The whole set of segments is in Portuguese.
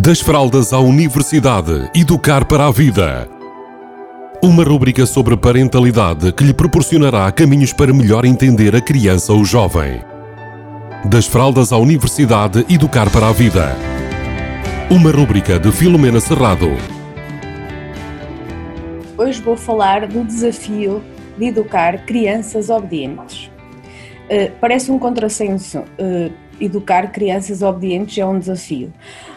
Das fraldas à universidade, educar para a vida. Uma rúbrica sobre parentalidade que lhe proporcionará caminhos para melhor entender a criança ou jovem. Das fraldas à universidade, educar para a vida. Uma rúbrica de Filomena Serrado. Hoje vou falar do desafio de educar crianças obedientes. Uh, parece um contrassenso. Uh, educar crianças obedientes é um desafio.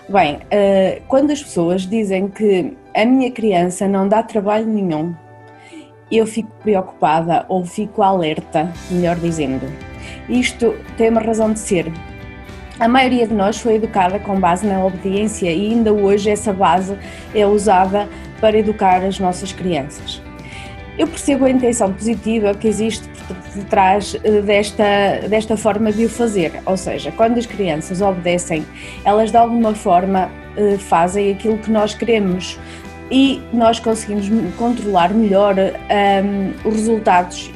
Bem, uh, quando as pessoas dizem que a minha criança não dá trabalho nenhum, eu fico preocupada ou fico alerta, melhor dizendo. Isto tem uma razão de ser. A maioria de nós foi educada com base na obediência e ainda hoje essa base é usada para educar as nossas crianças. Eu percebo a intenção positiva que existe por detrás eh, desta, desta forma de o fazer, ou seja, quando as crianças obedecem, elas de alguma forma eh, fazem aquilo que nós queremos e nós conseguimos controlar melhor um, ehm, os resultados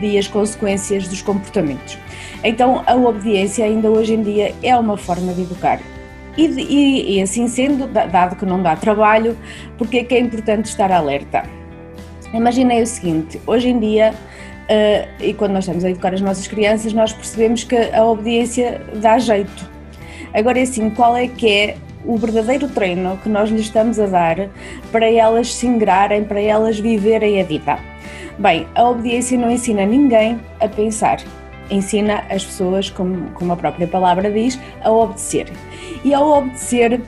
e as consequências dos comportamentos. Então, a obediência ainda hoje em dia é uma forma de educar. E, e, e assim sendo, dado que não dá trabalho, porque é que é importante estar alerta? Imaginei o seguinte: hoje em dia, uh, e quando nós estamos a educar as nossas crianças, nós percebemos que a obediência dá jeito. Agora é assim, qual é que é o verdadeiro treino que nós lhes estamos a dar para elas se ingrarem, para elas viverem a vida? Bem, a obediência não ensina ninguém a pensar, ensina as pessoas, como, como a própria palavra diz, a obedecer. E ao obedecer,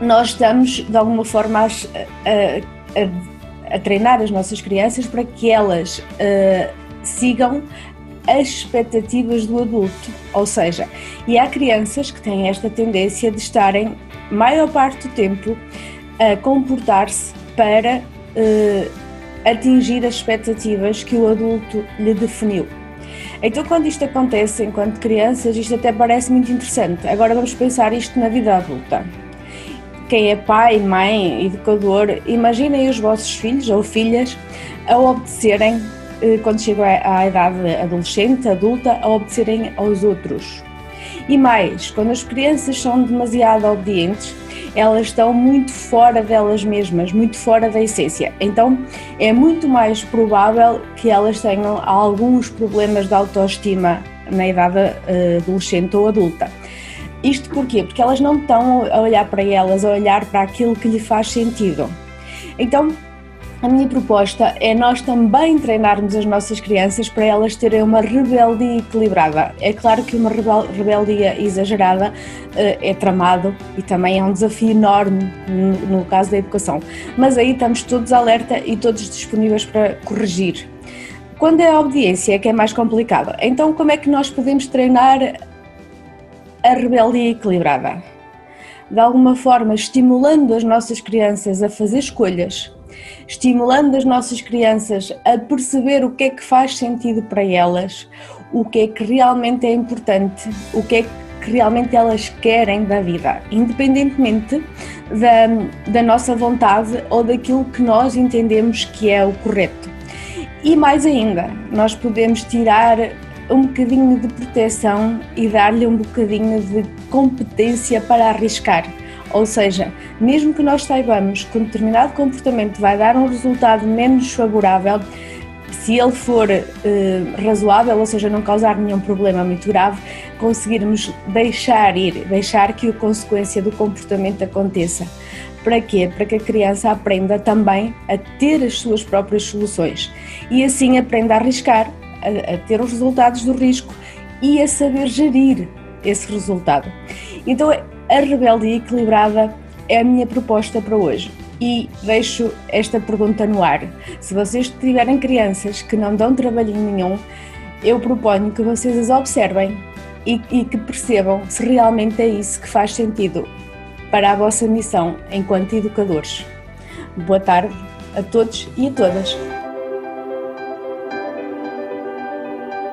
nós estamos de alguma forma a, a, a a treinar as nossas crianças para que elas uh, sigam as expectativas do adulto, ou seja, e há crianças que têm esta tendência de estarem maior parte do tempo a comportar-se para uh, atingir as expectativas que o adulto lhe definiu. Então, quando isto acontece enquanto crianças, isto até parece muito interessante. Agora vamos pensar isto na vida adulta quem é pai, mãe, educador, imaginem os vossos filhos ou filhas a obedecerem, eh, quando chegam à idade adolescente, adulta, a obedecerem aos outros. E mais, quando as crianças são demasiado obedientes, elas estão muito fora delas mesmas, muito fora da essência. Então é muito mais provável que elas tenham alguns problemas de autoestima na idade eh, adolescente ou adulta. Isto porquê? Porque elas não estão a olhar para elas, a olhar para aquilo que lhe faz sentido. Então, a minha proposta é nós também treinarmos as nossas crianças para elas terem uma rebeldia equilibrada. É claro que uma rebeldia exagerada uh, é tramado e também é um desafio enorme no, caso da educação, mas aí estamos todos alerta e todos disponíveis para corrigir. Quando é a obediência é que é mais complicado. Então, como é que nós podemos treinar a rebeldia equilibrada. De alguma forma, estimulando as nossas crianças a fazer escolhas, estimulando as nossas crianças a perceber o que é que faz sentido para elas, o que é que realmente é importante, o que é que realmente elas querem da vida, independentemente da, da nossa vontade ou daquilo que nós entendemos que é o correto. E mais ainda, nós podemos tirar um bocadinho de proteção e dar-lhe um bocadinho de competência para arriscar. Ou seja, mesmo que nós saibamos que um determinado comportamento vai dar um resultado menos favorável, se ele for eh, razoável, ou seja, não causar nenhum problema muito grave, conseguirmos deixar ir, deixar que a consequência do comportamento aconteça. Para quê? Para que a criança aprenda também a ter as suas próprias soluções e assim aprenda a arriscar, a, a ter os resultados do risco e a saber gerir esse resultado. Então, a rebeldia equilibrada é a minha proposta para hoje. E deixo esta pergunta no ar. Se vocês tiverem crianças que não dão trabalhinho nenhum, eu proponho que vocês as observem e, e que percebam se realmente é isso que faz sentido para a vossa missão enquanto educadores. Boa tarde a todos e a todas.